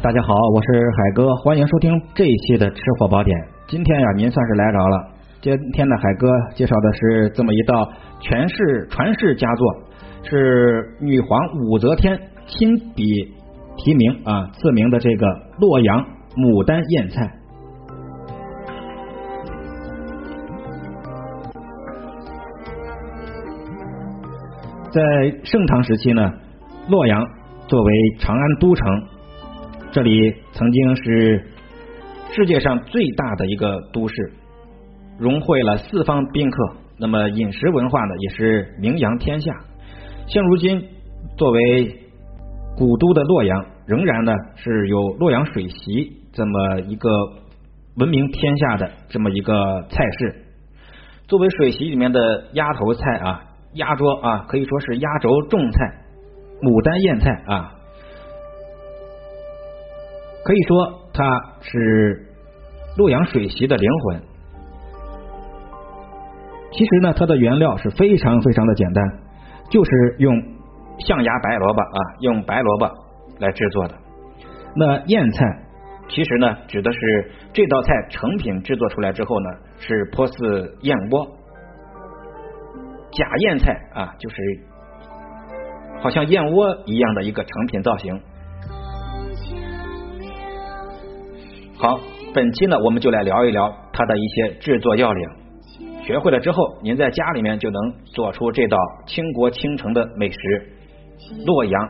大家好，我是海哥，欢迎收听这一期的吃货宝典。今天呀，您算是来着了。今天的海哥介绍的是这么一道全世传世佳作，是女皇武则天亲笔题名啊赐名的这个洛阳牡丹燕菜。在盛唐时期呢，洛阳作为长安都城，这里曾经是世界上最大的一个都市，融汇了四方宾客。那么饮食文化呢，也是名扬天下。现如今，作为古都的洛阳，仍然呢是有洛阳水席这么一个闻名天下的这么一个菜式。作为水席里面的鸭头菜啊。压桌啊，可以说是压轴重菜，牡丹燕菜啊，可以说它是洛阳水席的灵魂。其实呢，它的原料是非常非常的简单，就是用象牙白萝卜啊，用白萝卜来制作的。那燕菜其实呢，指的是这道菜成品制作出来之后呢，是颇似燕窝。假燕菜啊，就是好像燕窝一样的一个成品造型。好，本期呢，我们就来聊一聊它的一些制作要领。学会了之后，您在家里面就能做出这道倾国倾城的美食——洛阳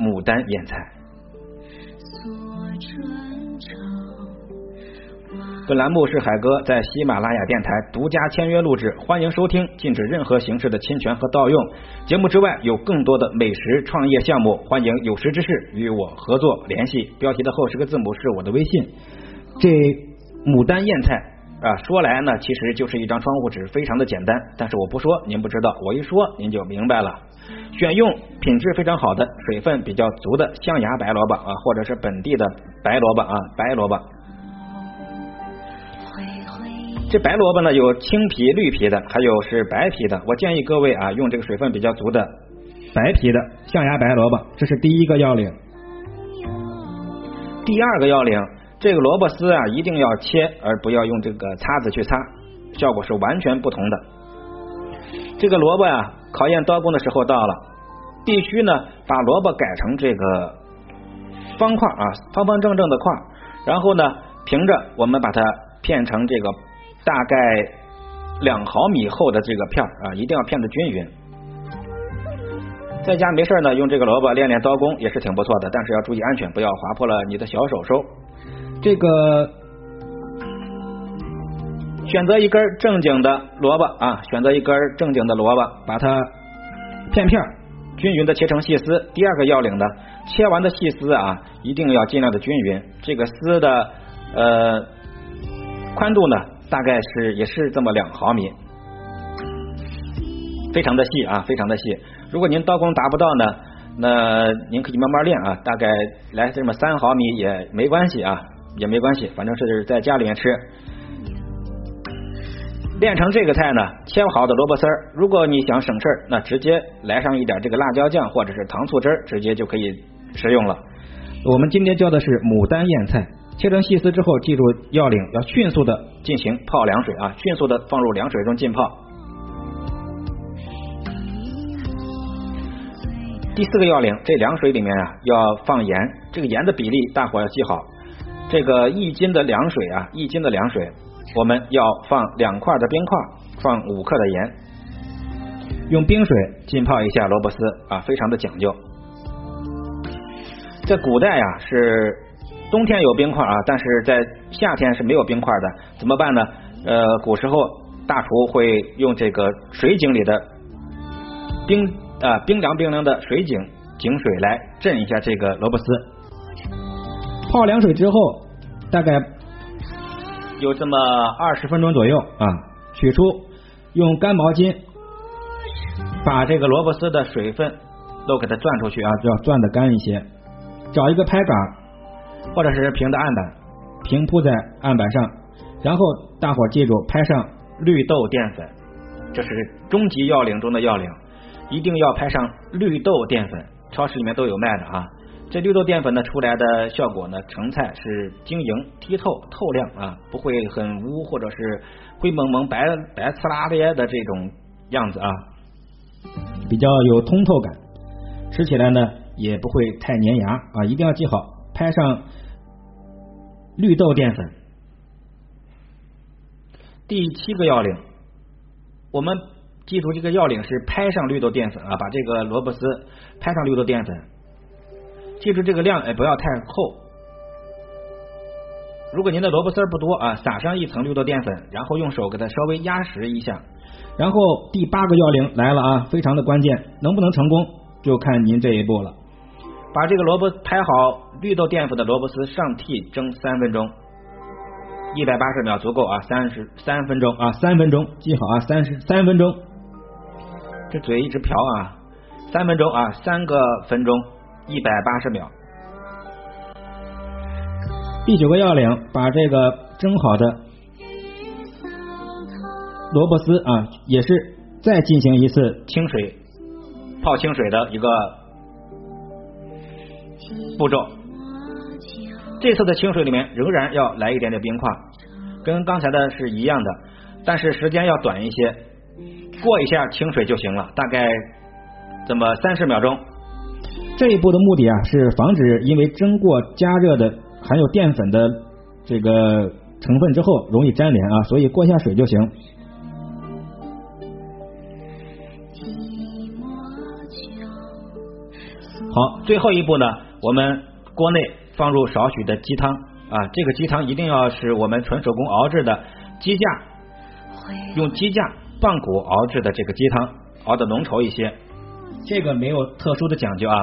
牡丹燕菜。本栏目是海哥在喜马拉雅电台独家签约录制，欢迎收听，禁止任何形式的侵权和盗用。节目之外有更多的美食创业项目，欢迎有识之士与我合作联系。标题的后十个字母是我的微信。这牡丹燕菜啊，说来呢，其实就是一张窗户纸，非常的简单。但是我不说您不知道，我一说您就明白了。选用品质非常好的、水分比较足的象牙白萝卜啊，或者是本地的白萝卜啊，白萝卜。这白萝卜呢，有青皮、绿皮的，还有是白皮的。我建议各位啊，用这个水分比较足的白皮的象牙白萝卜，这是第一个要领。第二个要领，这个萝卜丝啊，一定要切，而不要用这个擦子去擦，效果是完全不同的。这个萝卜呀，考验刀工的时候到了，必须呢把萝卜改成这个方块啊，方方正正的块，然后呢，凭着我们把它片成这个。大概两毫米厚的这个片啊，一定要片的均匀。在家没事呢，用这个萝卜练练刀工也是挺不错的，但是要注意安全，不要划破了你的小手手。这个选择一根正经的萝卜啊，选择一根正经的萝卜，把它片片均匀的切成细丝。第二个要领的，切完的细丝啊，一定要尽量的均匀。这个丝的呃宽度呢？大概是也是这么两毫米，非常的细啊，非常的细。如果您刀工达不到呢，那您可以慢慢练啊，大概来这么三毫米也没关系啊，也没关系，反正是在家里面吃。练成这个菜呢，切好的萝卜丝儿，如果你想省事儿，那直接来上一点这个辣椒酱或者是糖醋汁儿，直接就可以食用了。我们今天教的是牡丹燕菜。切成细丝之后，记住要领，要迅速的进行泡凉水啊，迅速的放入凉水中浸泡。第四个要领，这凉水里面啊要放盐，这个盐的比例大伙要记好。这个一斤的凉水啊，一斤的凉水，我们要放两块的冰块，放五克的盐，用冰水浸泡一下萝卜丝啊，非常的讲究。在古代呀是。冬天有冰块啊，但是在夏天是没有冰块的，怎么办呢？呃，古时候大厨会用这个水井里的冰啊冰凉冰凉的水井井水来镇一下这个萝卜丝。泡凉水之后，大概有这么二十分钟左右啊，取出，用干毛巾把这个萝卜丝的水分都给它攥出去啊，要攥的干一些，找一个拍杆。或者是平的案板，平铺在案板上，然后大伙记住拍上绿豆淀粉，这是终极要领中的要领，一定要拍上绿豆淀粉，超市里面都有卖的啊。这绿豆淀粉呢出来的效果呢，成菜是晶莹剔透透亮啊，不会很污或者是灰蒙蒙白白刺啦咧的这种样子啊，比较有通透感，吃起来呢也不会太粘牙啊，一定要记好，拍上绿豆淀粉。第七个要领，我们记住这个要领是拍上绿豆淀粉啊，把这个萝卜丝拍上绿豆淀粉。记住这个量，哎，不要太厚。如果您的萝卜丝不多啊，撒上一层绿豆淀粉，然后用手给它稍微压实一下。然后第八个要领来了啊，非常的关键，能不能成功就看您这一步了。把这个萝卜拍好绿豆淀粉的萝卜丝上屉蒸三分钟，一百八十秒足够啊，三十三分钟啊，三分钟记好啊，三十三分钟。这嘴一直瓢啊，三分钟啊，三个分钟。一百八十秒。第九个要领，把这个蒸好的萝卜丝啊，也是再进行一次清水泡清水的一个步骤。这次的清水里面仍然要来一点点冰块，跟刚才的是一样的，但是时间要短一些，过一下清水就行了，大概这么三十秒钟。这一步的目的啊，是防止因为蒸过加热的含有淀粉的这个成分之后容易粘连啊，所以过一下水就行。好，最后一步呢，我们锅内放入少许的鸡汤啊，这个鸡汤一定要是我们纯手工熬制的鸡架，用鸡架棒骨熬制的这个鸡汤，熬的浓稠一些。这个没有特殊的讲究啊，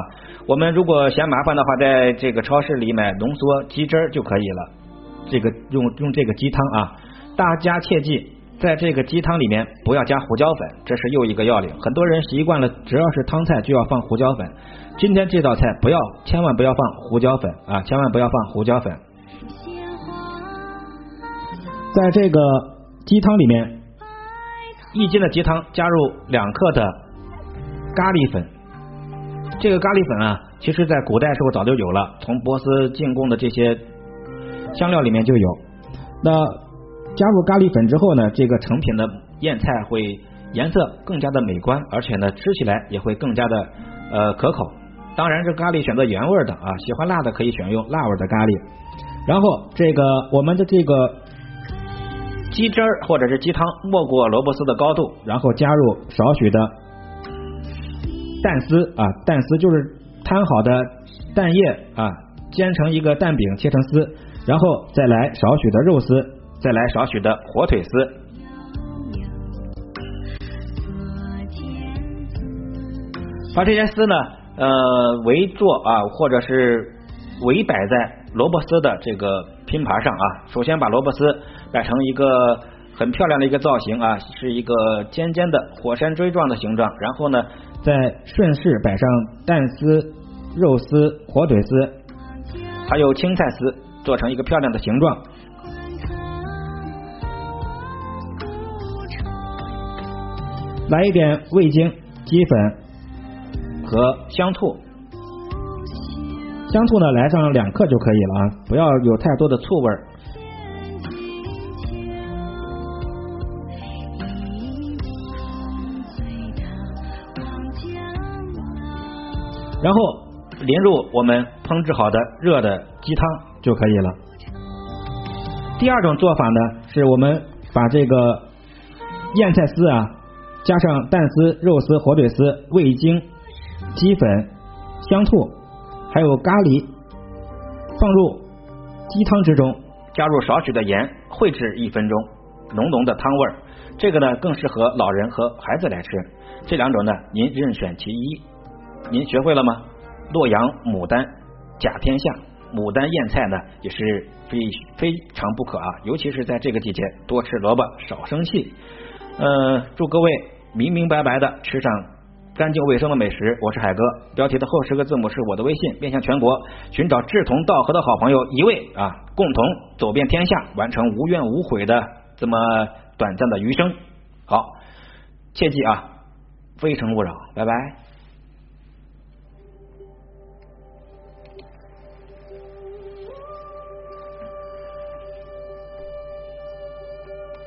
我们如果嫌麻烦的话，在这个超市里买浓缩鸡汁就可以了。这个用用这个鸡汤啊，大家切记，在这个鸡汤里面不要加胡椒粉，这是又一个要领。很多人习惯了，只要是汤菜就要放胡椒粉。今天这道菜不要，千万不要放胡椒粉啊，千万不要放胡椒粉。在这个鸡汤里面，一斤的鸡汤加入两克的。咖喱粉，这个咖喱粉啊，其实在古代时候早就有了，从波斯进贡的这些香料里面就有。那加入咖喱粉之后呢，这个成品的腌菜会颜色更加的美观，而且呢，吃起来也会更加的呃可口。当然，这咖喱选择原味的啊，喜欢辣的可以选用辣味的咖喱。然后这个我们的这个鸡汁儿或者是鸡汤没过萝卜丝的高度，然后加入少许的。蛋丝啊，蛋丝就是摊好的蛋液啊，煎成一个蛋饼，切成丝，然后再来少许的肉丝，再来少许的火腿丝，把这些丝呢呃围坐啊，或者是围摆在萝卜丝的这个拼盘上啊。首先把萝卜丝摆成一个很漂亮的一个造型啊，是一个尖尖的火山锥状的形状，然后呢。再顺势摆上蛋丝、肉丝、火腿丝，还有青菜丝，做成一个漂亮的形状。来一点味精、鸡粉和香醋，香醋呢来上两克就可以了啊，不要有太多的醋味儿。然后淋入我们烹制好的热的鸡汤就可以了。第二种做法呢，是我们把这个腌菜丝啊，加上蛋丝、肉丝、火腿丝、味精、鸡粉、香醋，还有咖喱，放入鸡汤之中，加入少许的盐，烩制一分钟，浓浓的汤味儿。这个呢，更适合老人和孩子来吃。这两种呢，您任选其一。您学会了吗？洛阳牡丹甲天下，牡丹腌菜呢也是非非常不可啊，尤其是在这个季节，多吃萝卜，少生气。呃，祝各位明明白白的吃上干净卫生的美食。我是海哥，标题的后十个字母是我的微信，面向全国寻找志同道合的好朋友一位啊，共同走遍天下，完成无怨无悔的这么短暂的余生。好，切记啊，非诚勿扰，拜拜。